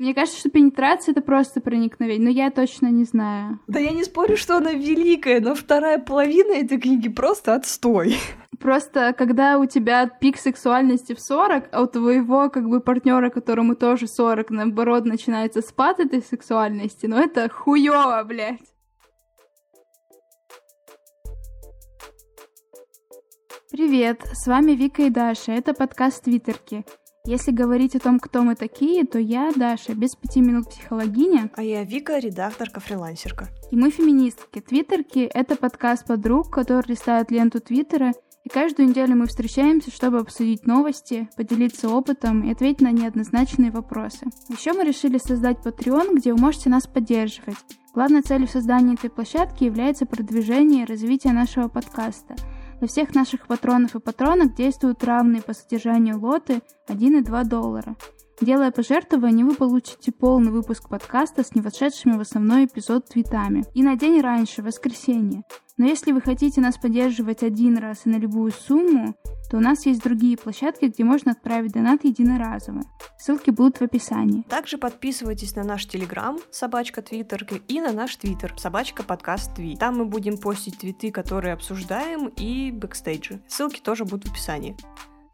Мне кажется, что пенетрация — это просто проникновение, но я точно не знаю. Да я не спорю, что она великая, но вторая половина этой книги просто отстой. Просто когда у тебя пик сексуальности в 40, а у твоего как бы партнера, которому тоже 40, наоборот, начинается спад этой сексуальности, ну это хуёво, блядь. Привет, с вами Вика и Даша, это подкаст Твиттерки. Если говорить о том, кто мы такие, то я Даша, без пяти минут психологиня. А я Вика, редакторка-фрилансерка. И мы феминистки. Твиттерки — это подкаст подруг, которые листают ленту Твиттера, и каждую неделю мы встречаемся, чтобы обсудить новости, поделиться опытом и ответить на неоднозначные вопросы. Еще мы решили создать Patreon, где вы можете нас поддерживать. Главной целью создания этой площадки является продвижение и развитие нашего подкаста — для всех наших патронов и патронок действуют равные по содержанию лоты 1 и 2 доллара. Делая пожертвование, вы получите полный выпуск подкаста с не вошедшими в основной эпизод твитами. И на день раньше, воскресенье. Но если вы хотите нас поддерживать один раз и на любую сумму, то у нас есть другие площадки, где можно отправить донат единоразово. Ссылки будут в описании. Также подписывайтесь на наш телеграм, собачка твиттер, и на наш твиттер, собачка подкаст тви. Там мы будем постить твиты, которые обсуждаем, и бэкстейджи. Ссылки тоже будут в описании.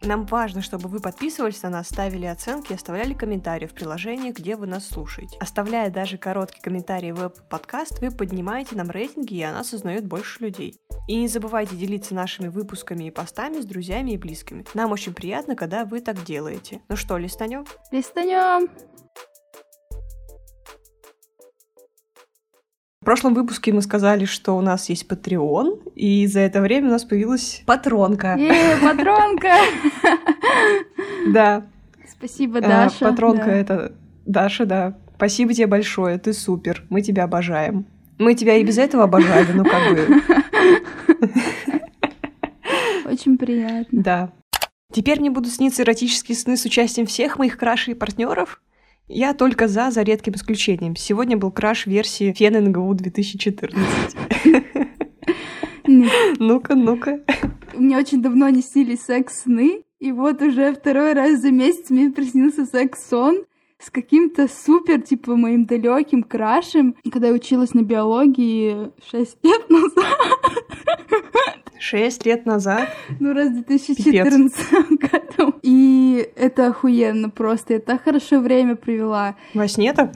Нам важно, чтобы вы подписывались на нас, ставили оценки и оставляли комментарии в приложении, где вы нас слушаете. Оставляя даже короткий комментарий в Podcast, вы поднимаете нам рейтинги, и она сознает больше людей. И не забывайте делиться нашими выпусками и постами с друзьями и близкими. Нам очень приятно, когда вы так делаете. Ну что, листанем? Листанем! Прошлом выпуске мы сказали, что у нас есть Patreon, и за это время у нас появилась патронка. Е, патронка! Да. Спасибо, Даша. Патронка — это Даша, да. Спасибо тебе большое, ты супер, мы тебя обожаем. Мы тебя и без этого обожали, ну как бы. Очень приятно. Да. Теперь мне будут сниться эротические сны с участием всех моих крашей и партнеров. Я только за, за редким исключением. Сегодня был краш версии Фен НГУ 2014. Ну-ка, ну-ка. Мне очень давно не снились секс-сны, и вот уже второй раз за месяц мне приснился секс-сон с каким-то супер, типа, моим далеким крашем, когда я училась на биологии 6 лет назад. Шесть лет назад? Ну, раз в 2014 году. И это охуенно просто. Я так хорошо время провела. Во сне-то?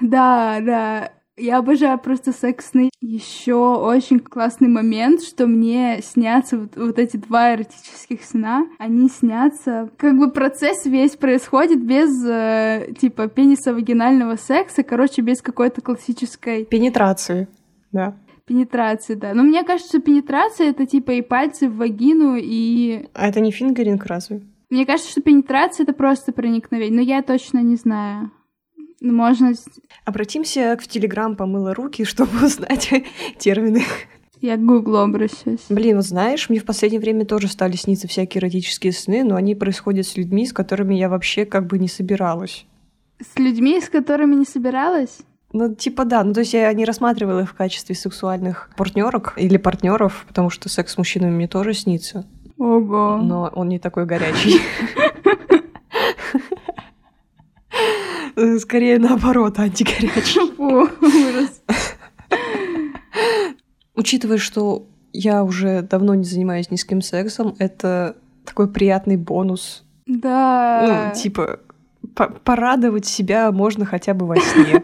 Да, да. Я обожаю просто секс-сны. Еще очень классный момент, что мне снятся вот, вот эти два эротических сна. Они снятся... Как бы процесс весь происходит без, э, типа, пениса-вагинального секса. Короче, без какой-то классической... Пенетрации, да. Пенетрации, да. Но мне кажется, пенетрация — это типа и пальцы в вагину, и... А это не фингеринг разве? Мне кажется, что пенетрация — это просто проникновение, но я точно не знаю. Можно... Обратимся в Телеграм «Помыла руки», чтобы узнать термины. Я к Гуглу обращаюсь. Блин, вот знаешь, мне в последнее время тоже стали сниться всякие эротические сны, но они происходят с людьми, с которыми я вообще как бы не собиралась. С людьми, с которыми не собиралась? Ну, типа да, ну то есть я не рассматривала их в качестве сексуальных партнерок или партнеров, потому что секс с мужчинами мне тоже снится. Ого. Но он не такой горячий. Скорее наоборот, антигорячий. Учитывая, что я уже давно не занимаюсь низким сексом, это такой приятный бонус. Да. Ну, типа, порадовать себя можно хотя бы во сне.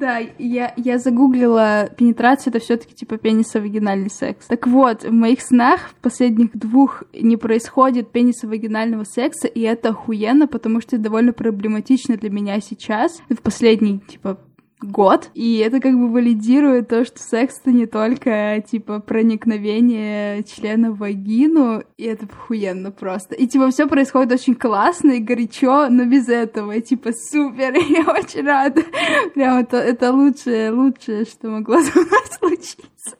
Да, я, я загуглила пенетрация, это все таки типа пенисо-вагинальный секс. Так вот, в моих снах в последних двух не происходит пенисо-вагинального секса, и это охуенно, потому что это довольно проблематично для меня сейчас. В последний, типа, год. И это как бы валидирует то, что секс это не только типа проникновение члена в вагину, и это охуенно просто. И типа все происходит очень классно и горячо, но без этого. И, типа супер, я очень рада. Прям это, это лучшее, лучшее, что могло со мной случиться.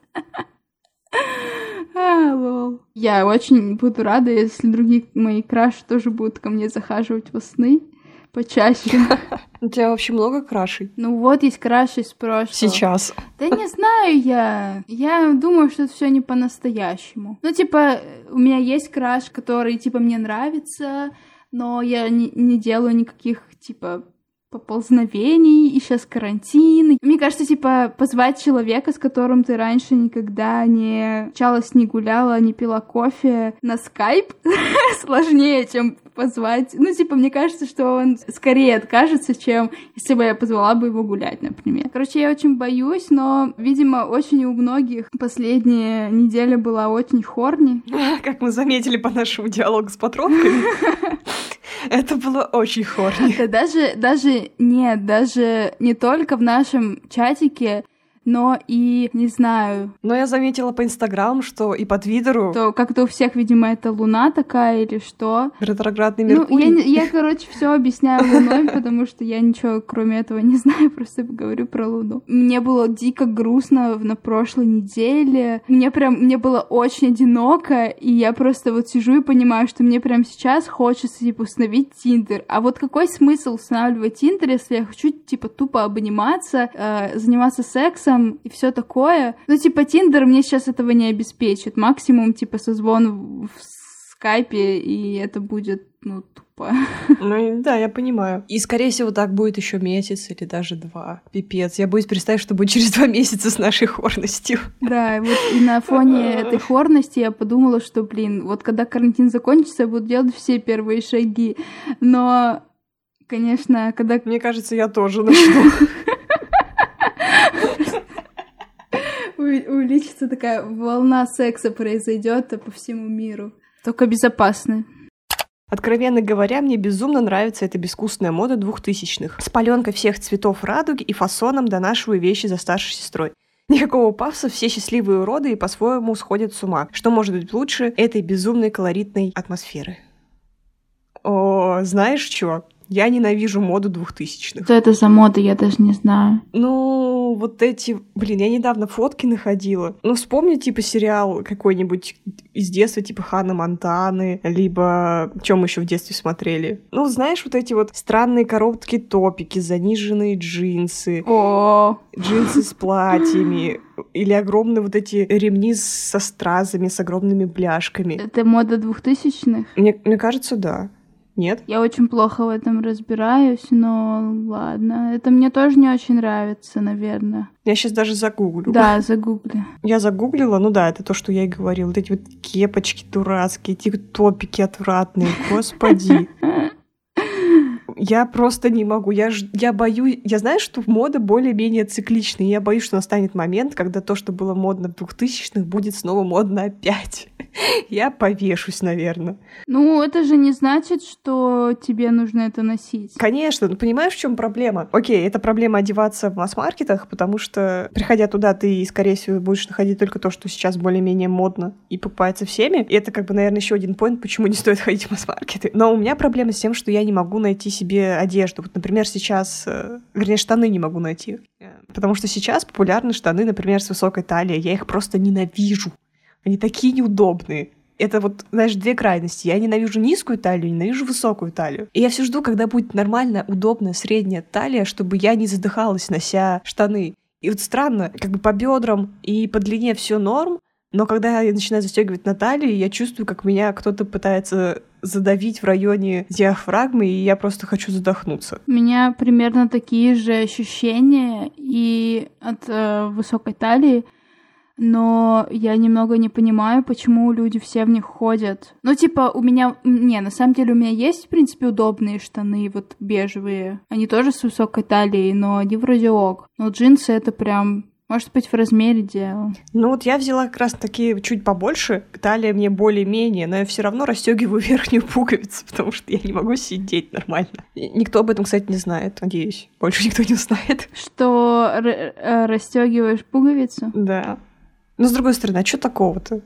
А, лол. Я очень буду рада, если другие мои краши тоже будут ко мне захаживать во сны почаще. У тебя вообще много крашей? Ну вот есть краши из прошлого. Сейчас. Да не знаю я. Я думаю, что это все не по-настоящему. Ну, типа, у меня есть краш, который, типа, мне нравится, но я не, не делаю никаких, типа, поползновений, и сейчас карантин. Мне кажется, типа, позвать человека, с которым ты раньше никогда не общалась, не гуляла, не пила кофе на скайп, сложнее, чем позвать. Ну, типа, мне кажется, что он скорее откажется, чем если бы я позвала бы его гулять, например. Короче, я очень боюсь, но, видимо, очень у многих последняя неделя была очень хорни. Как мы заметили по нашему диалогу с патронками. Это было очень хорни. Да даже, даже, нет, даже не только в нашем чатике, но и, не знаю... Но я заметила по Инстаграму, что и по Твиттеру... То как-то у всех, видимо, это Луна такая или что. Ретроградный Меркурий. Ну, я, я короче, все объясняю Луной, потому что я ничего кроме этого не знаю, просто говорю про Луну. Мне было дико грустно на прошлой неделе. Мне прям, мне было очень одиноко, и я просто вот сижу и понимаю, что мне прям сейчас хочется, типа, установить Тиндер. А вот какой смысл устанавливать Тиндер, если я хочу, типа, тупо обниматься, э, заниматься сексом, сексом и все такое. Ну, типа, Тиндер мне сейчас этого не обеспечит. Максимум, типа, созвон в скайпе, и это будет, ну, тупо. Ну, да, я понимаю. И, скорее всего, так будет еще месяц или даже два. Пипец. Я боюсь представить, что будет через два месяца с нашей хорностью. Да, вот и на фоне этой хорности я подумала, что, блин, вот когда карантин закончится, я буду делать все первые шаги. Но, конечно, когда... Мне кажется, я тоже начну. Увеличится такая волна секса произойдет по всему миру. Только безопасны. Откровенно говоря, мне безумно нравится эта безвкусная мода двухтысячных. С паленкой всех цветов радуги и фасоном донашиваю вещи за старшей сестрой. Никакого пафса, все счастливые уроды и по-своему сходят с ума. Что может быть лучше этой безумной колоритной атмосферы? О, знаешь что? Я ненавижу моду двухтысячных. Что это за мода, я даже не знаю. Ну, вот эти... Блин, я недавно фотки находила. Ну, вспомни, типа, сериал какой-нибудь из детства, типа Ханна Монтаны, либо чем еще в детстве смотрели. Ну, знаешь, вот эти вот странные короткие топики, заниженные джинсы. О, джинсы с платьями. Или огромные вот эти ремни со стразами, с огромными бляшками. Это мода двухтысячных? Мне, мне кажется, да. Нет? Я очень плохо в этом разбираюсь, но ладно. Это мне тоже не очень нравится, наверное. Я сейчас даже загуглю. Да, загугли. Я загуглила, ну да, это то, что я и говорила. Вот эти вот кепочки дурацкие, эти топики отвратные, господи. Я просто не могу. Я, ж, я боюсь... Я знаю, что мода более-менее цикличная. Я боюсь, что настанет момент, когда то, что было модно в 2000-х, будет снова модно опять. я повешусь, наверное. Ну, это же не значит, что тебе нужно это носить. Конечно. Ну, понимаешь, в чем проблема? Окей, это проблема одеваться в масс-маркетах, потому что, приходя туда, ты, скорее всего, будешь находить только то, что сейчас более-менее модно и покупается всеми. И это, как бы, наверное, еще один поинт, почему не стоит ходить в масс-маркеты. Но у меня проблема с тем, что я не могу найти себе одежду. Вот, например, сейчас, э, вернее, штаны не могу найти. Потому что сейчас популярны штаны, например, с высокой талией. Я их просто ненавижу. Они такие неудобные. Это вот, знаешь, две крайности. Я ненавижу низкую талию, ненавижу высокую талию. И я все жду, когда будет нормальная, удобная средняя талия, чтобы я не задыхалась, нося штаны. И вот странно, как бы по бедрам и по длине все норм, но когда я начинаю застегивать на талии, я чувствую, как меня кто-то пытается задавить в районе диафрагмы, и я просто хочу задохнуться. У меня примерно такие же ощущения и от э, высокой талии, но я немного не понимаю, почему люди все в них ходят. Ну, типа, у меня... Не, на самом деле у меня есть, в принципе, удобные штаны, вот бежевые. Они тоже с высокой талией, но они вроде ок. Но джинсы — это прям может быть, в размере дело. Ну вот я взяла как раз такие чуть побольше, талия мне более-менее, но я все равно расстегиваю верхнюю пуговицу, потому что я не могу сидеть нормально. Никто об этом, кстати, не знает, надеюсь. Больше никто не узнает. Что э, расстегиваешь пуговицу? Да. Но с другой стороны, а что такого-то?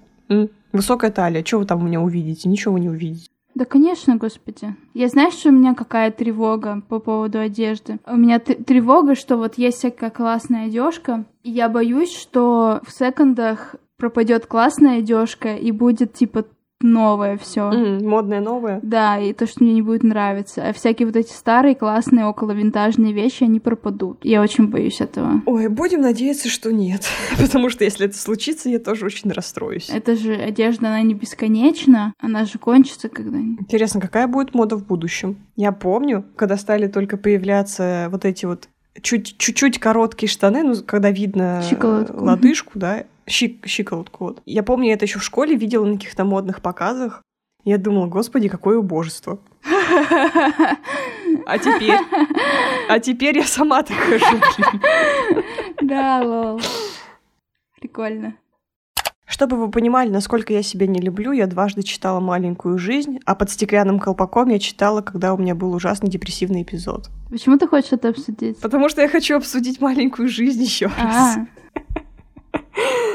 Высокая талия, что вы там у меня увидите? Ничего вы не увидите. Да, конечно, господи. Я знаю, что у меня какая тревога по поводу одежды. У меня тревога, что вот есть всякая классная одежка, и я боюсь, что в секондах пропадет классная одежка и будет типа новое все. Mm, модное новое. Да, и то, что мне не будет нравиться. А всякие вот эти старые, классные, около винтажные вещи, они пропадут. Я очень боюсь этого. Ой, будем надеяться, что нет. Потому что если это случится, я тоже очень расстроюсь. Это же одежда, она не бесконечна, она же кончится когда-нибудь. Интересно, какая будет мода в будущем? Я помню, когда стали только появляться вот эти вот чуть-чуть короткие штаны, ну, когда видно Щиколотку. лодыжку, да, щик, щиколотку. Вот. Я помню, я это еще в школе видела на каких-то модных показах. Я думала, господи, какое убожество. А теперь? А теперь я сама так хожу. Да, лол. Прикольно. Чтобы вы понимали, насколько я себя не люблю, я дважды читала «Маленькую жизнь», а под стеклянным колпаком я читала, когда у меня был ужасный депрессивный эпизод. Почему ты хочешь это обсудить? Потому что я хочу обсудить «Маленькую жизнь» еще раз.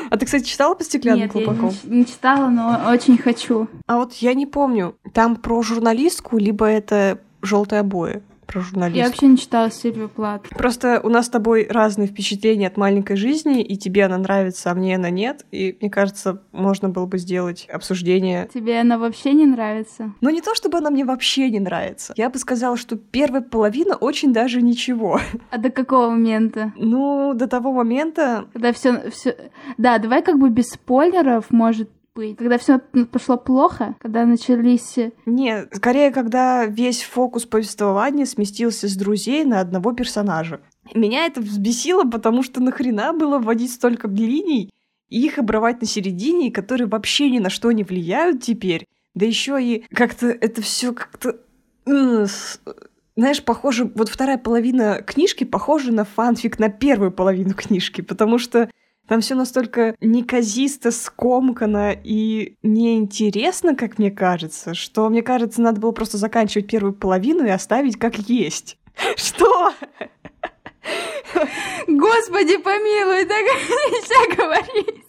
А, ты, кстати, читала под стеклянным нет, я колпаком? не, не читала, но очень хочу. А вот я не помню, там про журналистку, либо это желтые обои про журналистку. Я вообще не читала Сильвию Плат. Просто у нас с тобой разные впечатления от маленькой жизни, и тебе она нравится, а мне она нет. И мне кажется, можно было бы сделать обсуждение. Тебе она вообще не нравится? Но не то, чтобы она мне вообще не нравится. Я бы сказала, что первая половина очень даже ничего. А до какого момента? Ну, до того момента... Когда все, все. Да, давай как бы без спойлеров, может быть. Когда все пошло плохо, когда начались... Нет, скорее, когда весь фокус повествования сместился с друзей на одного персонажа. Меня это взбесило, потому что нахрена было вводить столько линий и их обрывать на середине, которые вообще ни на что не влияют теперь. Да еще и как-то это все как-то... Знаешь, похоже, вот вторая половина книжки похожа на фанфик на первую половину книжки, потому что там все настолько неказисто, скомкано и неинтересно, как мне кажется, что, мне кажется, надо было просто заканчивать первую половину и оставить как есть. Что? Господи, помилуй, так нельзя говорить.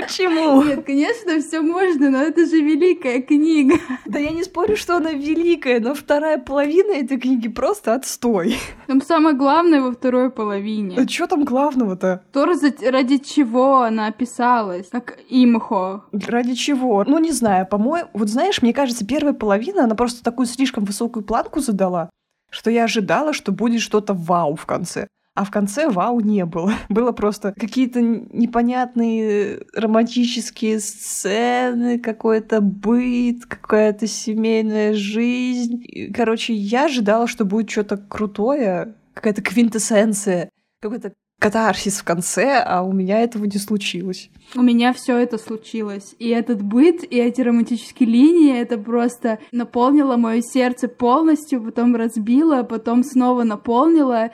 Почему? Нет, конечно, все можно, но это же великая книга. Да я не спорю, что она великая, но вторая половина этой книги просто отстой. Там самое главное во второй половине. А что там главного-то? То, ради, чего она писалась, как имхо. Ради чего? Ну, не знаю, по-моему... Вот знаешь, мне кажется, первая половина, она просто такую слишком высокую планку задала, что я ожидала, что будет что-то вау в конце. А в конце вау не было. Было просто какие-то непонятные романтические сцены, какой-то быт, какая-то семейная жизнь. Короче, я ожидала, что будет что-то крутое, какая-то квинтэссенция, какой-то катарсис в конце, а у меня этого не случилось. У меня все это случилось. И этот быт, и эти романтические линии, это просто наполнило мое сердце полностью, потом разбило, потом снова наполнило.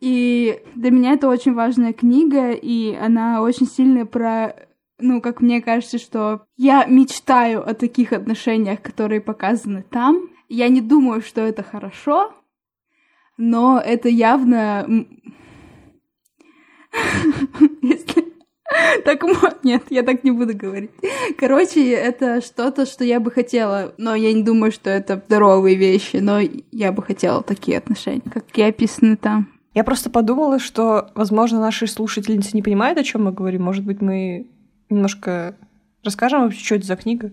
И для меня это очень важная книга, и она очень сильно про ну, как мне кажется, что я мечтаю о таких отношениях, которые показаны там. Я не думаю, что это хорошо, но это явно... Если... Так, нет, я так не буду говорить. Короче, это что-то, что я бы хотела, но я не думаю, что это здоровые вещи, но я бы хотела такие отношения, какие описаны там. Я просто подумала, что, возможно, наши слушательницы не понимают, о чем мы говорим. Может быть, мы немножко расскажем вообще, что это за книга?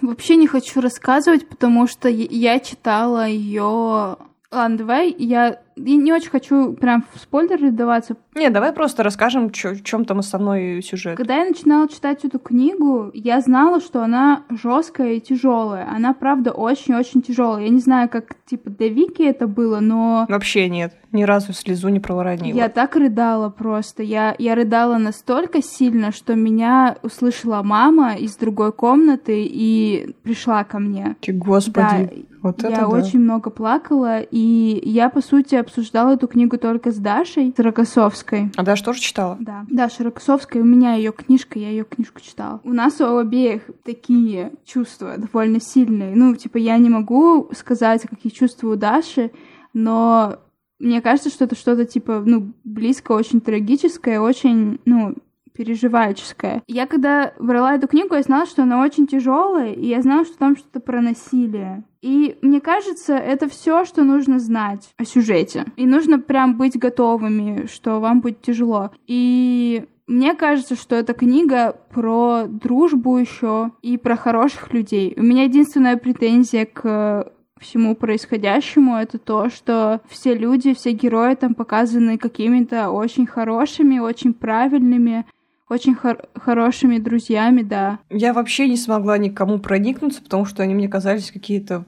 Вообще не хочу рассказывать, потому что я читала ее. Ладно, давай я я не очень хочу прям в спойлеры даваться. Не, давай просто расскажем, чё, в чем там основной сюжет. Когда я начинала читать эту книгу, я знала, что она жесткая и тяжелая. Она, правда, очень-очень тяжелая. Я не знаю, как типа для Вики это было, но... Вообще нет. Ни разу слезу не проворонила. Я так рыдала просто. Я, я рыдала настолько сильно, что меня услышала мама из другой комнаты и пришла ко мне. Господи, да, вот это я да. очень много плакала, и я, по сути, обсуждала эту книгу только с Дашей Рокоссовской. А Даша тоже читала? Да. Даша Рокоссовская, у меня ее книжка, я ее книжку читала. У нас у обеих такие чувства довольно сильные. Ну, типа, я не могу сказать, какие чувства у Даши, но мне кажется, что это что-то типа, ну, близко, очень трагическое, очень, ну, переживальческая. Я когда брала эту книгу, я знала, что она очень тяжелая, и я знала, что там что-то про насилие. И мне кажется, это все, что нужно знать о сюжете. И нужно прям быть готовыми, что вам будет тяжело. И Мне кажется, что эта книга про дружбу еще и про хороших людей. У меня единственная претензия к всему происходящему, это то, что все люди, все герои там показаны какими-то очень хорошими, очень правильными, очень хор- хорошими друзьями, да. Я вообще не смогла никому проникнуться, потому что они мне казались какие-то...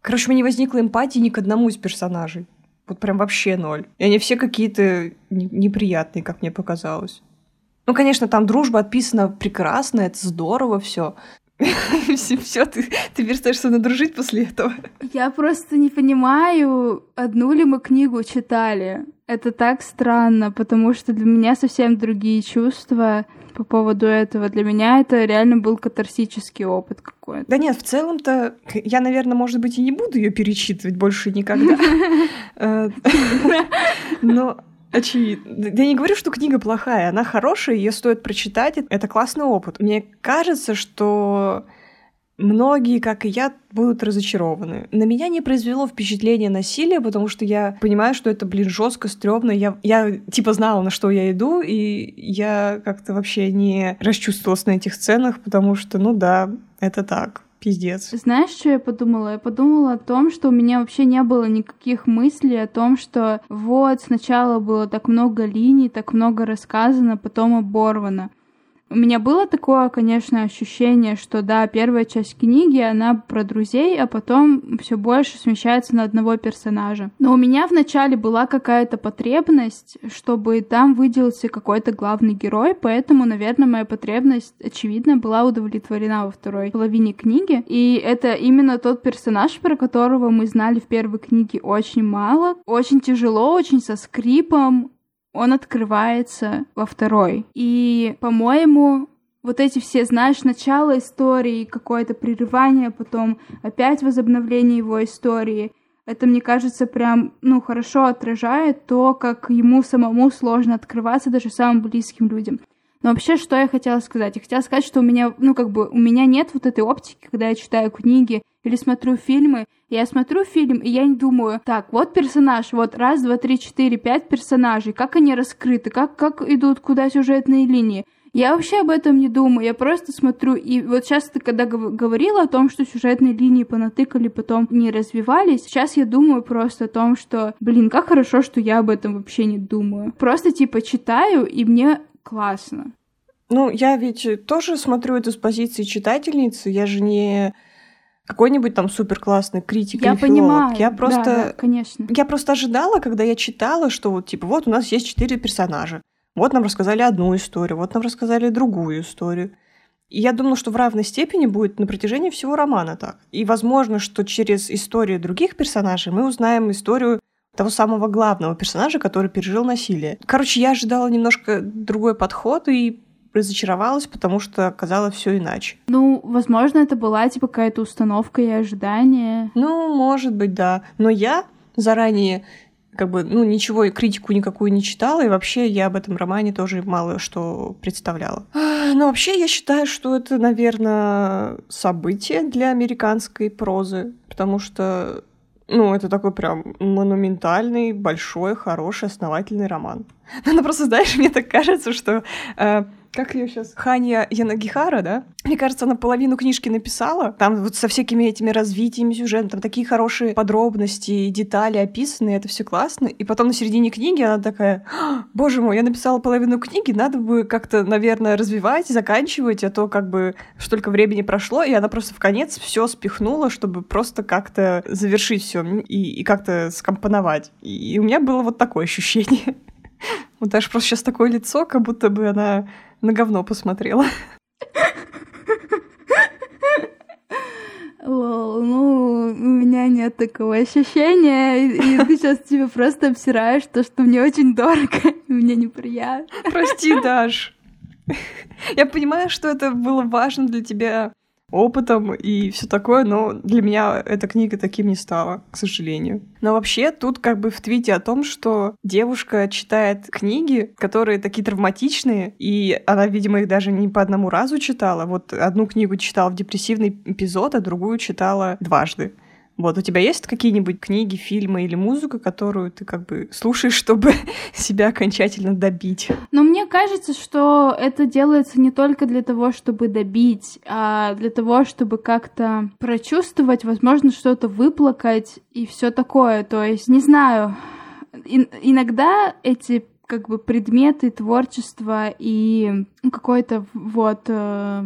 Короче, у меня не возникло эмпатии ни к одному из персонажей. Вот прям вообще ноль. И они все какие-то неприятные, как мне показалось. Ну, конечно, там дружба отписана прекрасно, это здорово все. Все, ты, ты перестаешь со мной дружить после этого. Я просто не понимаю, одну ли мы книгу читали. Это так странно, потому что для меня совсем другие чувства по поводу этого. Для меня это реально был катарсический опыт какой-то. Да нет, в целом-то я, наверное, может быть, и не буду ее перечитывать больше никогда. Э, но Очевидно. Я не говорю, что книга плохая, она хорошая, ее стоит прочитать, это классный опыт. Мне кажется, что многие, как и я, будут разочарованы. На меня не произвело впечатление насилия, потому что я понимаю, что это, блин, жестко, стрёмно. Я, я типа знала, на что я иду, и я как-то вообще не расчувствовалась на этих сценах, потому что, ну да, это так пиздец. Знаешь, что я подумала? Я подумала о том, что у меня вообще не было никаких мыслей о том, что вот сначала было так много линий, так много рассказано, потом оборвано. У меня было такое, конечно, ощущение, что да, первая часть книги, она про друзей, а потом все больше смещается на одного персонажа. Но у меня вначале была какая-то потребность, чтобы там выделился какой-то главный герой, поэтому, наверное, моя потребность, очевидно, была удовлетворена во второй половине книги. И это именно тот персонаж, про которого мы знали в первой книге очень мало. Очень тяжело, очень со скрипом, он открывается во второй. И, по-моему, вот эти все, знаешь, начало истории, какое-то прерывание, потом опять возобновление его истории. Это, мне кажется, прям, ну, хорошо отражает то, как ему самому сложно открываться даже самым близким людям. Но вообще, что я хотела сказать? Я хотела сказать, что у меня, ну, как бы, у меня нет вот этой оптики, когда я читаю книги или смотрю фильмы. Я смотрю фильм, и я не думаю, так, вот персонаж, вот раз, два, три, четыре, пять персонажей, как они раскрыты, как, как идут, куда сюжетные линии. Я вообще об этом не думаю, я просто смотрю, и вот сейчас ты когда говорила о том, что сюжетные линии понатыкали, потом не развивались, сейчас я думаю просто о том, что, блин, как хорошо, что я об этом вообще не думаю. Просто типа читаю, и мне классно. Ну, я ведь тоже смотрю это с позиции читательницы. Я же не какой-нибудь там супер классный критик я или понимаю, филолог. Я просто, да, да, конечно. Я просто ожидала, когда я читала, что вот типа вот у нас есть четыре персонажа. Вот нам рассказали одну историю, вот нам рассказали другую историю. И я думала, что в равной степени будет на протяжении всего романа так. И возможно, что через историю других персонажей мы узнаем историю того самого главного персонажа, который пережил насилие. Короче, я ожидала немножко другой подход и разочаровалась, потому что оказалось все иначе. Ну, возможно, это была типа какая-то установка и ожидание. Ну, может быть, да. Но я заранее как бы, ну, ничего, и критику никакую не читала, и вообще я об этом романе тоже мало что представляла. Но вообще я считаю, что это, наверное, событие для американской прозы, потому что ну, это такой прям монументальный, большой, хороший, основательный роман. Ну, просто, знаешь, мне так кажется, что э, как ее сейчас? Ханья Янагихара, да? Мне кажется, она половину книжки написала. Там вот со всякими этими развитиями сюжета, там такие хорошие подробности, детали описаны, это все классно. И потом на середине книги она такая, «А, боже мой, я написала половину книги, надо бы как-то, наверное, развивать, заканчивать, а то как бы столько времени прошло, и она просто в конец все спихнула, чтобы просто как-то завершить все и, и как-то скомпоновать. И у меня было вот такое ощущение. Вот даже просто сейчас такое лицо, как будто бы она на говно посмотрела. Лол, ну, у меня нет такого ощущения, и, и ты сейчас тебе просто обсираешь то, что мне очень дорого, и мне неприятно. Прости, Даш. Я понимаю, что это было важно для тебя опытом и все такое, но для меня эта книга таким не стала, к сожалению. Но вообще тут как бы в твите о том, что девушка читает книги, которые такие травматичные, и она, видимо, их даже не по одному разу читала. Вот одну книгу читала в депрессивный эпизод, а другую читала дважды. Вот, у тебя есть какие-нибудь книги, фильмы или музыка, которую ты как бы слушаешь, чтобы себя окончательно добить? Но мне кажется, что это делается не только для того, чтобы добить, а для того, чтобы как-то прочувствовать, возможно, что-то выплакать и все такое. То есть, не знаю, иногда эти как бы предметы творчества и какой-то вот э,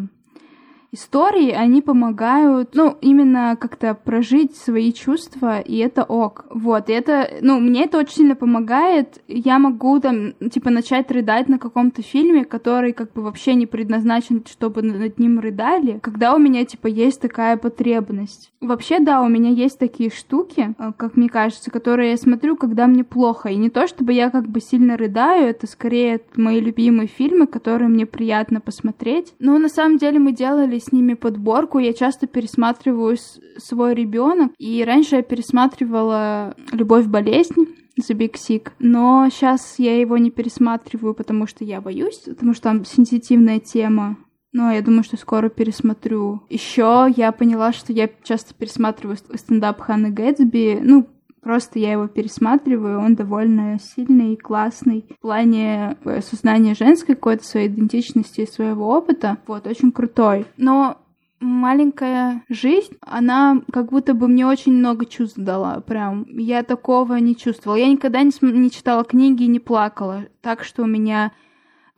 истории, они помогают, ну, именно как-то прожить свои чувства, и это ок. Вот, и это, ну, мне это очень сильно помогает. Я могу там, типа, начать рыдать на каком-то фильме, который как бы вообще не предназначен, чтобы над ним рыдали, когда у меня, типа, есть такая потребность. Вообще, да, у меня есть такие штуки, э, как мне кажется, которые я смотрю, когда мне плохо. И не то, чтобы я как бы сильно рыдаю, это скорее мои любимые фильмы, которые мне приятно посмотреть. Но на самом деле мы делали с ними подборку. Я часто пересматриваю свой ребенок. И раньше я пересматривала «Любовь, болезнь», The Big Sick. Но сейчас я его не пересматриваю, потому что я боюсь, потому что там сенситивная тема. Но я думаю, что скоро пересмотрю. Еще я поняла, что я часто пересматриваю стендап Ханны Гэтсби. Ну, Просто я его пересматриваю, он довольно сильный и классный в плане э, сознания женской какой-то своей идентичности и своего опыта. Вот, очень крутой. Но маленькая жизнь, она как будто бы мне очень много чувств дала. Прям я такого не чувствовала. Я никогда не, не читала книги и не плакала. Так что у меня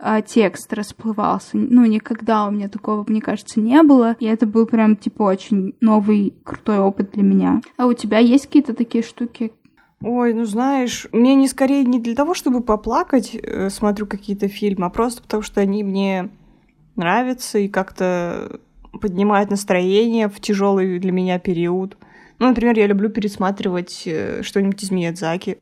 а, текст расплывался. Ну, никогда у меня такого, мне кажется, не было. И это был прям, типа, очень новый, крутой опыт для меня. А у тебя есть какие-то такие штуки? Ой, ну знаешь, мне не скорее не для того, чтобы поплакать, э, смотрю какие-то фильмы, а просто потому что они мне нравятся и как-то поднимают настроение в тяжелый для меня период. Ну, например, я люблю пересматривать э, что-нибудь из Миядзаки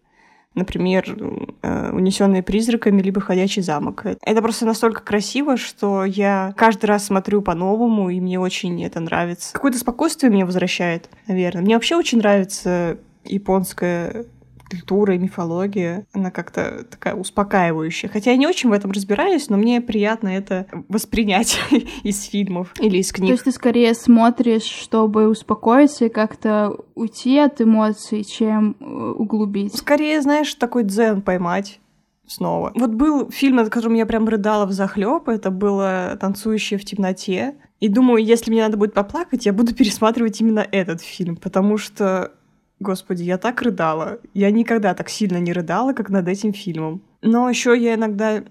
например, э, «Унесенные призраками» либо «Ходячий замок». Это просто настолько красиво, что я каждый раз смотрю по-новому, и мне очень это нравится. Какое-то спокойствие мне возвращает, наверное. Мне вообще очень нравится японская культура и мифология, она как-то такая успокаивающая. Хотя я не очень в этом разбираюсь, но мне приятно это воспринять из фильмов или из книг. То есть ты скорее смотришь, чтобы успокоиться и как-то уйти от эмоций, чем э, углубить? Скорее, знаешь, такой дзен поймать снова. Вот был фильм, над которым я прям рыдала в захлеб. Это было «Танцующие в темноте». И думаю, если мне надо будет поплакать, я буду пересматривать именно этот фильм, потому что Господи, я так рыдала. Я никогда так сильно не рыдала, как над этим фильмом. Но еще я иногда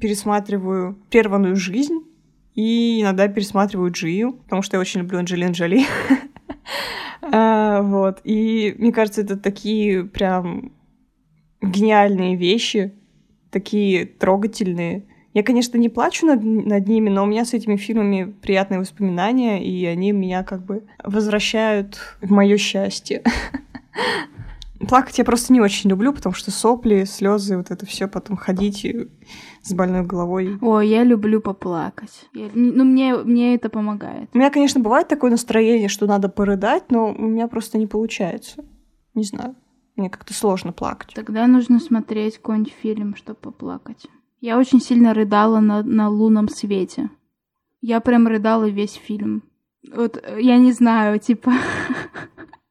пересматриваю «Прерванную жизнь» и иногда пересматриваю Джию, потому что я очень люблю Анджелин Джоли. А, вот. И мне кажется, это такие прям гениальные вещи, такие трогательные. Я, конечно, не плачу над, над ними, но у меня с этими фильмами приятные воспоминания, и они меня как бы возвращают в мое счастье. Плакать я просто не очень люблю, потому что сопли, слезы, вот это все потом ходить с больной головой. О, я люблю поплакать. Я, ну, мне, мне это помогает. У меня, конечно, бывает такое настроение, что надо порыдать, но у меня просто не получается. Не знаю. Мне как-то сложно плакать. Тогда нужно смотреть какой-нибудь фильм, чтобы поплакать. Я очень сильно рыдала на, на лунном свете. Я прям рыдала весь фильм. Вот я не знаю, типа...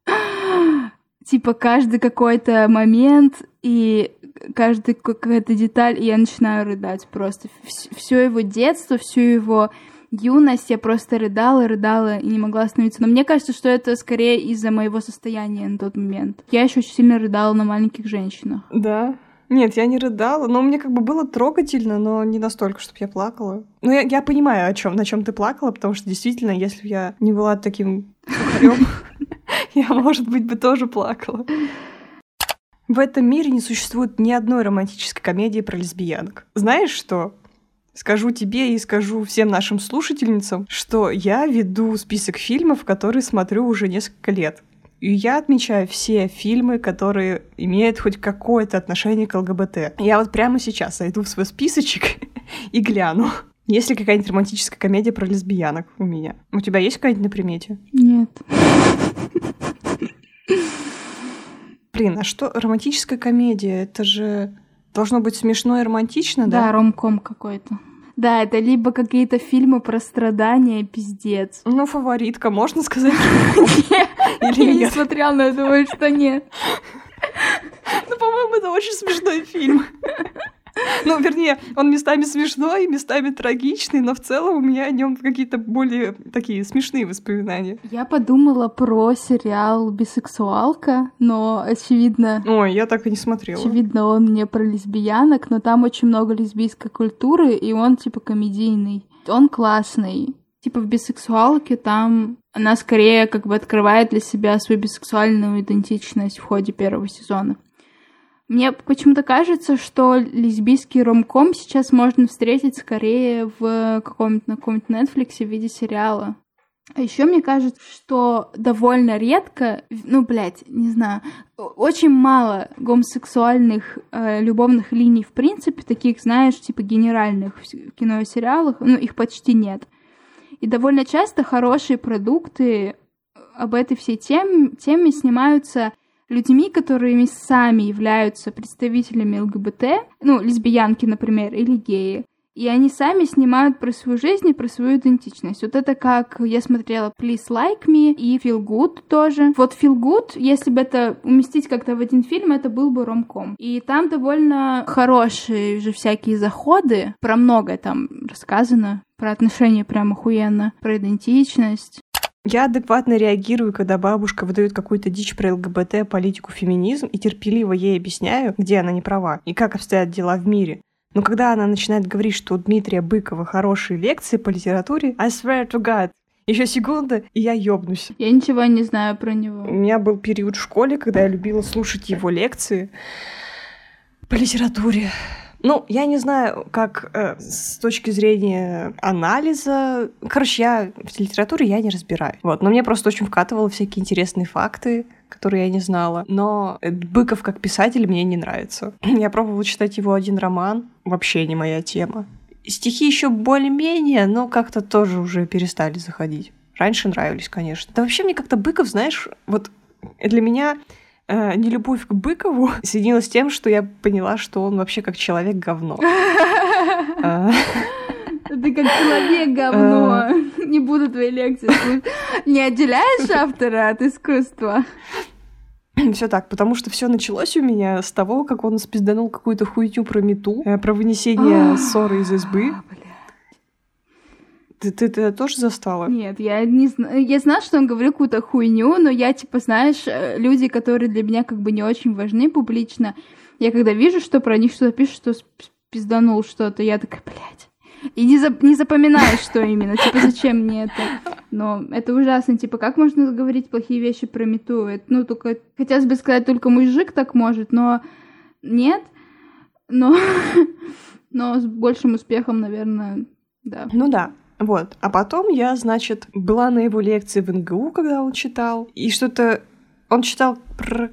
типа каждый какой-то момент и каждый какая-то деталь, и я начинаю рыдать просто. Все его детство, всю его юность я просто рыдала, рыдала и не могла остановиться. Но мне кажется, что это скорее из-за моего состояния на тот момент. Я еще очень сильно рыдала на маленьких женщинах. Да, нет, я не рыдала, но мне как бы было трогательно, но не настолько, чтобы я плакала. Ну, я, я понимаю, о чем, на чем ты плакала, потому что действительно, если бы я не была таким сухарем, я, может быть, бы тоже плакала. В этом мире не существует ни одной романтической комедии про лесбиянок. Знаешь что? Скажу тебе и скажу всем нашим слушательницам, что я веду список фильмов, которые смотрю уже несколько лет. И я отмечаю все фильмы, которые имеют хоть какое-то отношение к ЛГБТ. Я вот прямо сейчас зайду в свой списочек и гляну. Есть ли какая-нибудь романтическая комедия про лесбиянок у меня? У тебя есть какая-нибудь на примете? Нет. Блин, а что романтическая комедия? Это же должно быть смешно и романтично, да? Да, ромком какой-то. Да, это либо какие-то фильмы про страдания, пиздец. Ну, фаворитка, можно сказать? Я не смотрела, но я думаю, что нет. Ну, по-моему, это очень смешной фильм. Ну, вернее, он местами смешной, местами трагичный, но в целом у меня о нем какие-то более такие смешные воспоминания. Я подумала про сериал «Бисексуалка», но, очевидно... Ой, я так и не смотрела. Очевидно, он не про лесбиянок, но там очень много лесбийской культуры, и он, типа, комедийный. Он классный. Типа в бисексуалке там она скорее как бы открывает для себя свою бисексуальную идентичность в ходе первого сезона. Мне почему-то кажется, что лесбийский ромком сейчас можно встретить скорее в каком-то на каком-то Netflix в виде сериала. А еще мне кажется, что довольно редко, ну, блядь, не знаю, очень мало гомосексуальных э, любовных линий в принципе, таких, знаешь, типа генеральных в кино и сериалах, ну, их почти нет. И довольно часто хорошие продукты об этой всей теме, теме снимаются людьми, которыми сами являются представителями ЛГБТ, ну, лесбиянки, например, или геи. И они сами снимают про свою жизнь и про свою идентичность. Вот это как я смотрела Please Like Me и Feel Good тоже. Вот Feel Good, если бы это уместить как-то в один фильм, это был бы ромком. И там довольно хорошие же всякие заходы. Про многое там рассказано. Про отношения прям охуенно. Про идентичность. Я адекватно реагирую, когда бабушка выдает какую-то дичь про ЛГБТ, политику, феминизм, и терпеливо ей объясняю, где она не права и как обстоят дела в мире. Но когда она начинает говорить, что у Дмитрия Быкова хорошие лекции по литературе, I swear to God, еще секунда, и я ёбнусь. Я ничего не знаю про него. У меня был период в школе, когда я любила слушать его лекции по литературе. Ну, я не знаю, как э, с точки зрения анализа. Короче, я в литературе я не разбираю. Вот, но мне просто очень вкатывало всякие интересные факты, которые я не знала. Но Быков как писатель мне не нравится. Я пробовала читать его один роман. Вообще не моя тема. Стихи еще более-менее, но как-то тоже уже перестали заходить. Раньше нравились, конечно. Да вообще мне как-то Быков, знаешь, вот для меня э, нелюбовь к Быкову соединилась с тем, что я поняла, что он вообще как человек говно. А. Ты как человек говно. А. Не буду твои лекции слушать. Не отделяешь автора от искусства? Все так, потому что все началось у меня с того, как он спизданул какую-то хуйню про мету, э, про вынесение а. ссоры из избы. Ты, ты, ты тоже застала? Нет, я не знаю. Я знала, что он говорил какую-то хуйню, но я, типа, знаешь, э, люди, которые для меня как бы не очень важны публично, я когда вижу, что про них что-то пишут, что пизданул что-то, я такая, блядь. И не, за, не запоминаю, что именно, типа, зачем мне это. Но это ужасно, типа, как можно говорить плохие вещи про мету? Это, ну, только, хотелось бы сказать, только мужик так может, но нет. Но, но с большим успехом, наверное, да. Ну да, вот. А потом я, значит, была на его лекции в НГУ, когда он читал, и что-то... Он читал про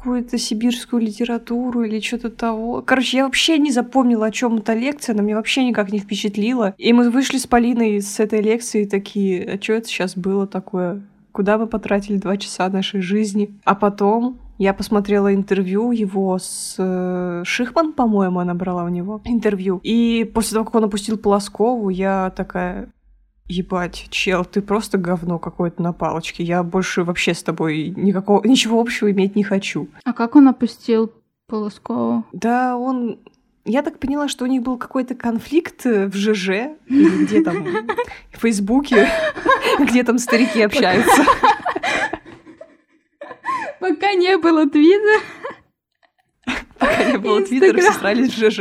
какую-то сибирскую литературу или что-то того. Короче, я вообще не запомнила, о чем эта лекция, она меня вообще никак не впечатлила. И мы вышли с Полиной с этой лекции такие, а что это сейчас было такое? Куда мы потратили два часа нашей жизни? А потом я посмотрела интервью его с э, Шихман, по-моему, она брала у него интервью. И после того, как он опустил Полоскову, я такая, ебать, чел, ты просто говно какое-то на палочке. Я больше вообще с тобой никакого, ничего общего иметь не хочу. А как он опустил Полоскову? Да, он... Я так поняла, что у них был какой-то конфликт в ЖЖ, или где там, в Фейсбуке, где там старики общаются. Пока не было твиттера. Пока не было твиттера, все срались в ЖЖ.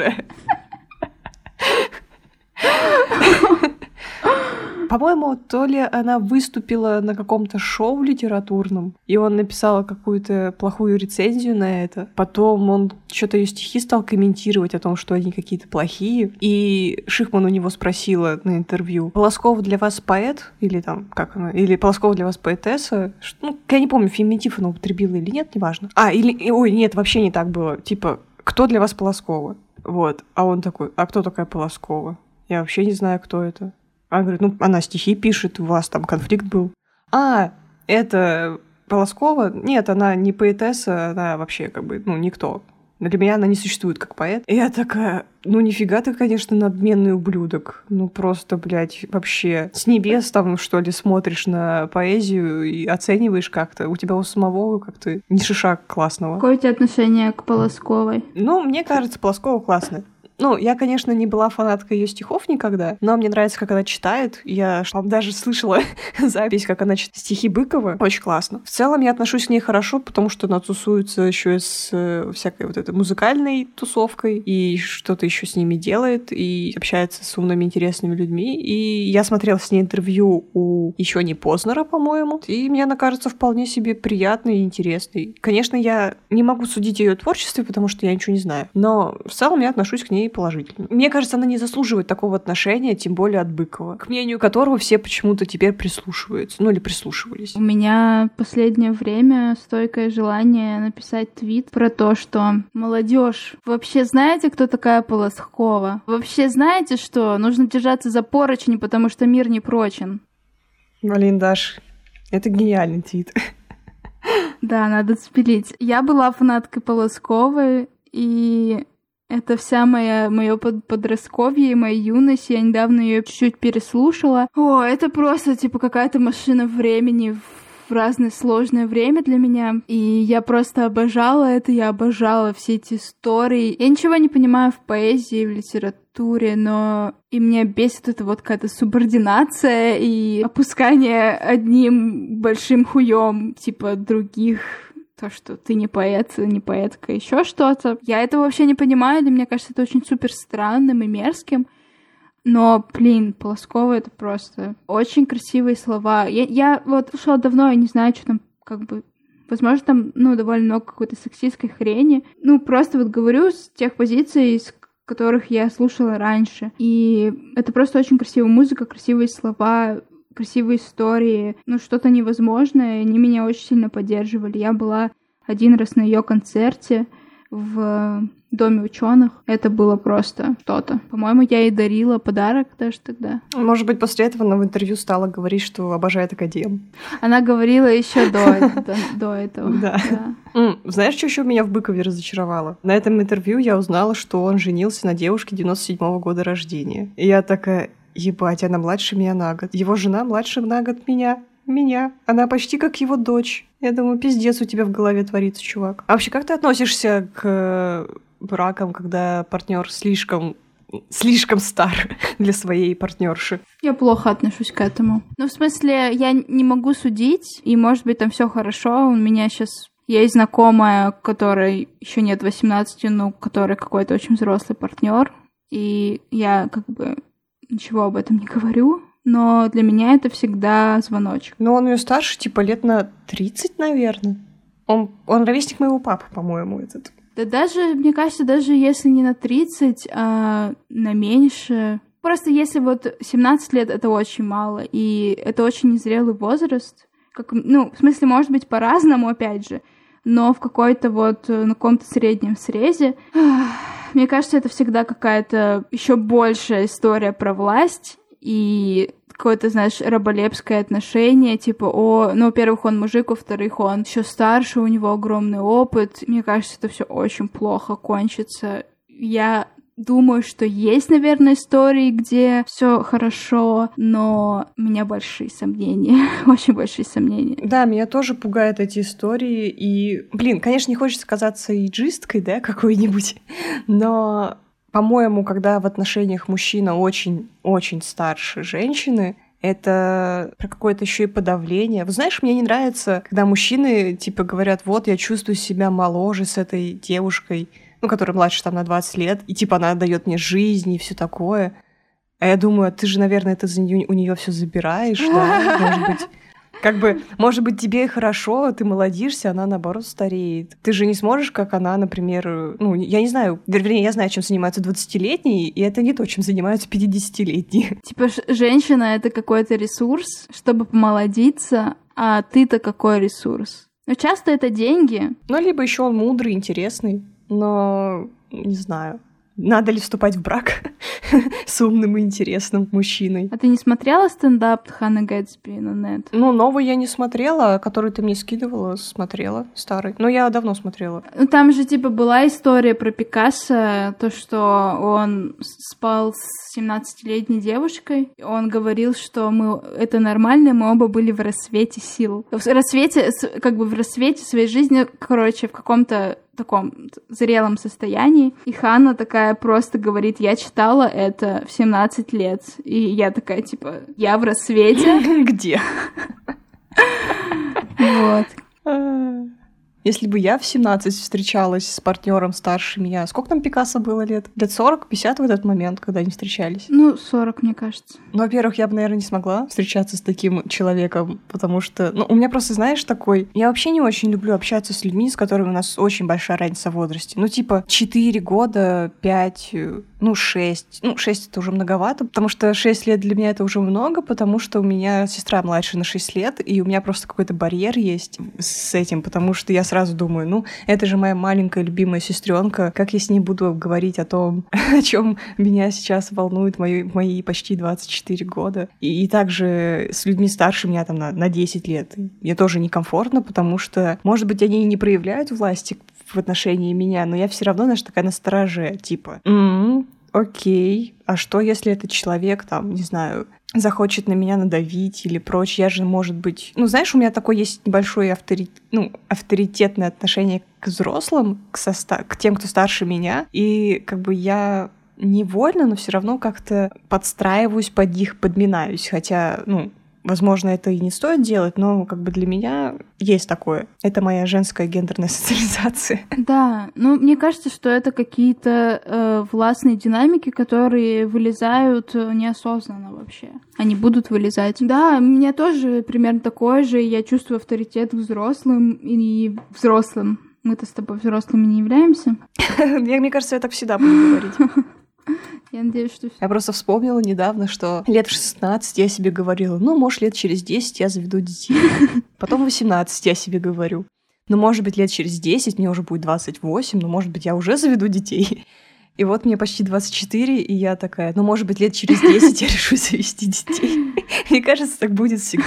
По-моему, то ли она выступила на каком-то шоу литературном, и он написал какую-то плохую рецензию на это. Потом он что-то ее стихи стал комментировать о том, что они какие-то плохие. И Шихман у него спросила на интервью, Полосков для вас поэт? Или там, как она? Или Полосков для вас поэтесса? Ну, я не помню, феминитив она употребила или нет, неважно. А, или... Ой, нет, вообще не так было. Типа, кто для вас Полоскова? Вот. А он такой, а кто такая Полоскова? Я вообще не знаю, кто это. Она говорит, ну, она стихи пишет, у вас там конфликт был. А, это Полоскова? Нет, она не поэтесса, она вообще как бы, ну, никто. Для меня она не существует как поэт. И я такая, ну нифига ты, конечно, надменный ублюдок. Ну просто, блядь, вообще с небес там, что ли, смотришь на поэзию и оцениваешь как-то. У тебя у самого как-то не шишак классного. Какое у тебя отношение к Полосковой? Ну, мне кажется, Полоскова классная. Ну, я, конечно, не была фанаткой ее стихов никогда, но мне нравится, как она читает. Я даже слышала запись, как она читает стихи Быкова. Очень классно. В целом я отношусь к ней хорошо, потому что она тусуется еще и с э, всякой вот этой музыкальной тусовкой и что-то еще с ними делает и общается с умными, интересными людьми. И я смотрела с ней интервью у еще не Познера, по-моему, и мне она кажется вполне себе приятной и интересной. Конечно, я не могу судить ее творчестве, потому что я ничего не знаю, но в целом я отношусь к ней положительно. Мне кажется, она не заслуживает такого отношения, тем более от Быкова, к мнению которого все почему-то теперь прислушиваются, ну или прислушивались. У меня последнее время стойкое желание написать твит про то, что молодежь, вообще знаете, кто такая Полосхова? Вообще знаете, что нужно держаться за поручни, потому что мир не прочен? Блин, Даш, это гениальный твит. Да, надо спилить. Я была фанаткой Полосковой, и это вся моя мое под, подростковье и моя юность. Я недавно ее чуть-чуть переслушала. О, это просто типа какая-то машина времени в разное сложное время для меня. И я просто обожала это, я обожала все эти истории. Я ничего не понимаю в поэзии, в литературе, но и меня бесит это вот какая-то субординация и опускание одним большим хуем, типа, других то, что ты не поэт, не поэтка, еще что-то. Я этого вообще не понимаю, для меня кажется это очень супер странным и мерзким. Но, блин, Полоскова это просто очень красивые слова. Я, я вот слушала давно, я не знаю, что там как бы Возможно, там, ну, довольно много какой-то сексистской хрени. Ну, просто вот говорю с тех позиций, из которых я слушала раньше. И это просто очень красивая музыка, красивые слова, красивые истории, ну, что-то невозможное, они меня очень сильно поддерживали. Я была один раз на ее концерте в Доме ученых. Это было просто что-то. По-моему, я ей дарила подарок даже тогда. Может быть, после этого она в интервью стала говорить, что обожает Академ. Она говорила еще до, этого. Да. Знаешь, что еще меня в Быкове разочаровало? На этом интервью я узнала, что он женился на девушке 97-го года рождения. И я такая, Ебать, она младше меня на год. Его жена младше на год меня. Меня. Она почти как его дочь. Я думаю, пиздец у тебя в голове творится, чувак. А вообще, как ты относишься к э, бракам, когда партнер слишком слишком стар для своей партнерши. Я плохо отношусь к этому. Ну, в смысле, я не могу судить, и, может быть, там все хорошо. У меня сейчас есть знакомая, которой еще нет 18, но которой какой-то очень взрослый партнер. И я как бы ничего об этом не говорю, но для меня это всегда звоночек. Но он ее старше, типа лет на 30, наверное. Он, он ровесник моего папы, по-моему, этот. Да даже, мне кажется, даже если не на 30, а на меньше. Просто если вот 17 лет, это очень мало, и это очень незрелый возраст. Как, ну, в смысле, может быть, по-разному, опять же, но в какой-то вот, на каком-то среднем срезе. Мне кажется, это всегда какая-то еще большая история про власть и какое-то, знаешь, раболепское отношение, типа, о, ну, во-первых, он мужик, во-вторых, он еще старше, у него огромный опыт. Мне кажется, это все очень плохо кончится. Я Думаю, что есть, наверное, истории, где все хорошо, но у меня большие сомнения, очень большие сомнения. Да, меня тоже пугают эти истории, и, блин, конечно, не хочется казаться иджисткой, да, какой-нибудь, но по-моему, когда в отношениях мужчина очень-очень старше женщины, это про какое-то еще и подавление. Вы знаешь, мне не нравится, когда мужчины типа говорят, вот я чувствую себя моложе с этой девушкой, ну, которая младше там на 20 лет, и типа она дает мне жизнь и все такое. А я думаю, «А ты же, наверное, это за нее, у нее все забираешь, да? Может быть, как бы, может быть, тебе хорошо, ты молодишься, она, наоборот, стареет. Ты же не сможешь, как она, например, ну, я не знаю, вернее, я знаю, чем занимаются 20-летние, и это не то, чем занимаются 50-летние. Типа, женщина — это какой-то ресурс, чтобы помолодиться, а ты-то какой ресурс? Но часто это деньги. Ну, либо еще он мудрый, интересный но не знаю, надо ли вступать в брак? с умным и интересным мужчиной. А ты не смотрела стендап Ханна Гэтсби на нет? Ну, новый я не смотрела, который ты мне скидывала, смотрела, старый. Но я давно смотрела. Ну, там же, типа, была история про Пикассо, то, что он спал с 17-летней девушкой. Он говорил, что мы это нормально, мы оба были в рассвете сил. В рассвете, как бы в рассвете своей жизни, короче, в каком-то таком зрелом состоянии. И Ханна такая просто говорит, я читала это в 17 лет. И я такая, типа, я в рассвете. Где? Вот. Если бы я в 17 встречалась с партнером старше меня, сколько там Пикассо было лет? Лет 40-50 в этот момент, когда они встречались? Ну, 40, мне кажется. Ну, во-первых, я бы, наверное, не смогла встречаться с таким человеком, потому что, ну, у меня просто, знаешь, такой... Я вообще не очень люблю общаться с людьми, с которыми у нас очень большая разница в возрасте. Ну, типа, 4 года, 5, ну, 6. Ну, 6 это уже многовато, потому что 6 лет для меня это уже много, потому что у меня сестра младше на 6 лет, и у меня просто какой-то барьер есть с этим, потому что я сразу думаю, ну, это же моя маленькая любимая сестренка, как я с ней буду говорить о том, о чем меня сейчас волнует мои, мои почти 24 года. И, и также с людьми старше меня там на, на 10 лет. Мне тоже некомфортно, потому что, может быть, они не проявляют власти в отношении меня, но я все равно, знаешь, такая настороже, типа, окей, а что, если этот человек, там, не знаю, захочет на меня надавить или прочее, я же, может быть... Ну, знаешь, у меня такое есть небольшое авторит... ну, авторитетное отношение к взрослым, к, соста... к тем, кто старше меня, и как бы я невольно, но все равно как-то подстраиваюсь под них, подминаюсь, хотя, ну, Возможно, это и не стоит делать, но как бы для меня есть такое. Это моя женская гендерная социализация. Да, ну мне кажется, что это какие-то э, властные динамики, которые вылезают э, неосознанно вообще. Они будут вылезать. Да, у меня тоже примерно такое же. Я чувствую авторитет взрослым и взрослым. Мы-то с тобой взрослыми не являемся. Мне кажется, я так всегда буду говорить. Я надеюсь, что... Я просто вспомнила недавно, что лет в 16 я себе говорила, ну, может, лет через 10 я заведу детей. Потом в 18 я себе говорю, ну, может быть, лет через 10 мне уже будет 28, ну, может быть, я уже заведу детей. И вот мне почти 24, и я такая, ну, может быть, лет через 10 я решу завести детей. Мне кажется, так будет всегда.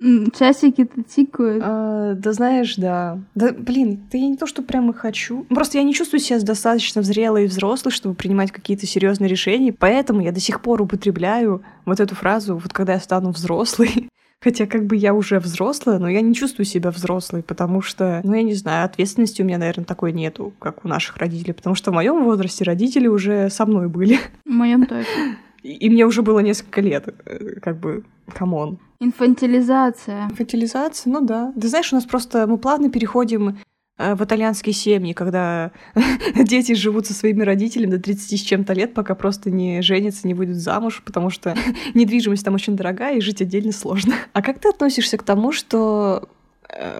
Часики-то тикают. А, да знаешь, да. Да, блин, да я не то, что прямо хочу. Просто я не чувствую себя достаточно зрелой и взрослой, чтобы принимать какие-то серьезные решения. Поэтому я до сих пор употребляю вот эту фразу, вот когда я стану взрослой. Хотя как бы я уже взрослая, но я не чувствую себя взрослой, потому что, ну я не знаю, ответственности у меня, наверное, такой нету, как у наших родителей, потому что в моем возрасте родители уже со мной были. В моем тоже. И, и мне уже было несколько лет, э, как бы, come on. Инфантилизация. Инфантилизация, ну да. Ты знаешь, у нас просто мы плавно переходим э, в итальянские семьи, когда дети живут со своими родителями до 30 с чем-то лет, пока просто не женятся, не выйдут замуж, потому что недвижимость там очень дорогая, и жить отдельно сложно. А как ты относишься к тому, что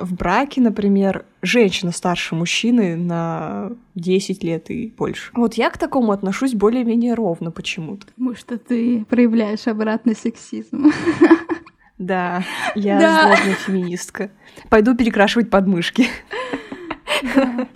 в браке, например, женщина старше мужчины на 10 лет и больше. Вот я к такому отношусь более-менее ровно почему-то. Потому что ты проявляешь обратный сексизм. Да, я да. злобная феминистка. Пойду перекрашивать подмышки. Да.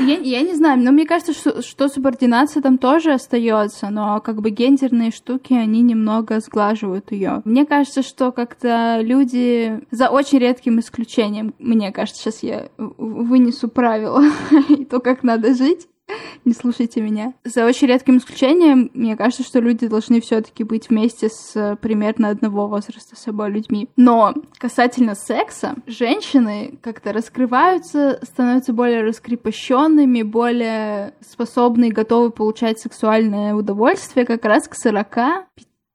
Я, я не знаю, но мне кажется, что, что субординация там тоже остается, но как бы гендерные штуки, они немного сглаживают ее. Мне кажется, что как-то люди, за очень редким исключением, мне кажется, сейчас я вынесу правила и то, как надо жить, не слушайте меня. За очень редким исключением, мне кажется, что люди должны все-таки быть вместе с примерно одного возраста с собой людьми. Но касательно секса, женщины как-то раскрываются, становятся более раскрепощенными, более способны и готовы получать сексуальное удовольствие как раз к 40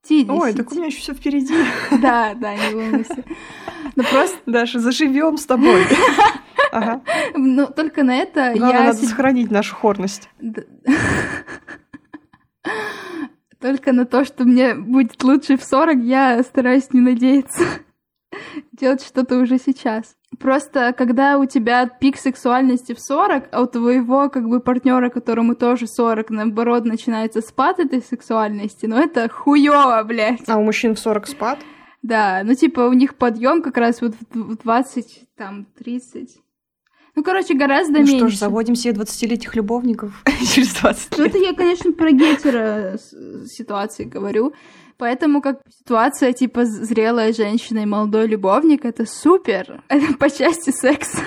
50. Ой, так у меня еще все впереди. Да, да, не волнуйся. Ну просто... Даша, заживем с тобой. Ага. Но только на это Главное, я... надо сохранить нашу хорность. Только на то, что мне будет лучше в 40, я стараюсь не надеяться. Делать что-то уже сейчас. Просто когда у тебя пик сексуальности в 40, а у твоего как бы партнера, которому тоже 40, наоборот, начинается спад этой сексуальности, ну это хуёво, блядь. А у мужчин в 40 спад? Да, ну типа у них подъем как раз вот в 20, там, 30. Ну, короче, гораздо ну, меньше. что ж, заводим себе 20-летних любовников через 20 Ну, лет. это я, конечно, про гетера ситуации говорю. Поэтому как ситуация типа зрелая женщина и молодой любовник, это супер. Это по части секса.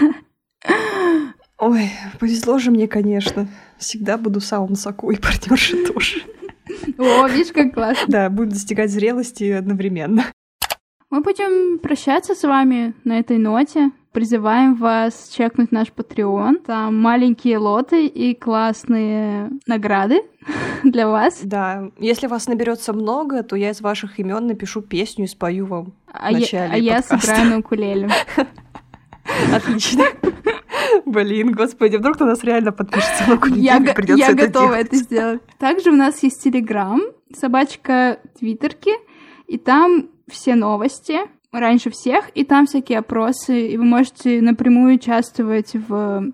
Ой, повезло же мне, конечно. Всегда буду в самом соку, и партнерша тоже. О, видишь, как классно. Да, буду достигать зрелости одновременно. Мы будем прощаться с вами на этой ноте. Призываем вас чекнуть наш Patreon. Там маленькие лоты и классные награды для вас. Да, если вас наберется много, то я из ваших имен напишу песню и спою вам. А, я, начале а я сыграю на укулеле. Отлично. Блин, господи, вдруг на нас реально подпишется на Я, неделю, го- придется я это готова делать. это сделать. Также у нас есть Телеграм, собачка Твиттерки, и там все новости раньше всех, и там всякие опросы, и вы можете напрямую участвовать в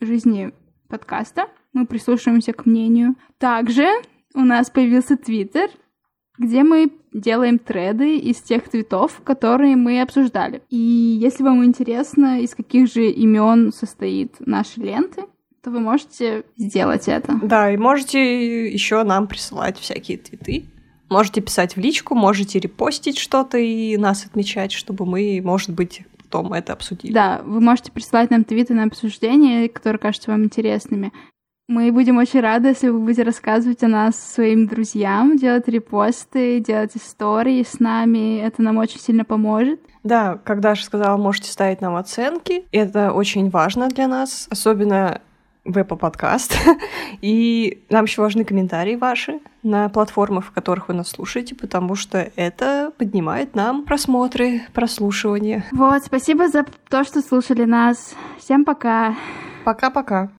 жизни подкаста. Мы прислушиваемся к мнению. Также у нас появился Твиттер, где мы делаем треды из тех твитов, которые мы обсуждали. И если вам интересно, из каких же имен состоит наши ленты, то вы можете сделать это. Да, и можете еще нам присылать всякие твиты. Можете писать в личку, можете репостить что-то и нас отмечать, чтобы мы, может быть, потом это обсудили. Да, вы можете присылать нам твиты на обсуждение, которые кажутся вам интересными. Мы будем очень рады, если вы будете рассказывать о нас своим друзьям, делать репосты, делать истории с нами. Это нам очень сильно поможет. Да, как Даша сказала, можете ставить нам оценки. Это очень важно для нас, особенно в Apple Podcast. И нам еще важны комментарии ваши на платформах, в которых вы нас слушаете, потому что это поднимает нам просмотры, прослушивания. Вот, спасибо за то, что слушали нас. Всем пока. Пока-пока.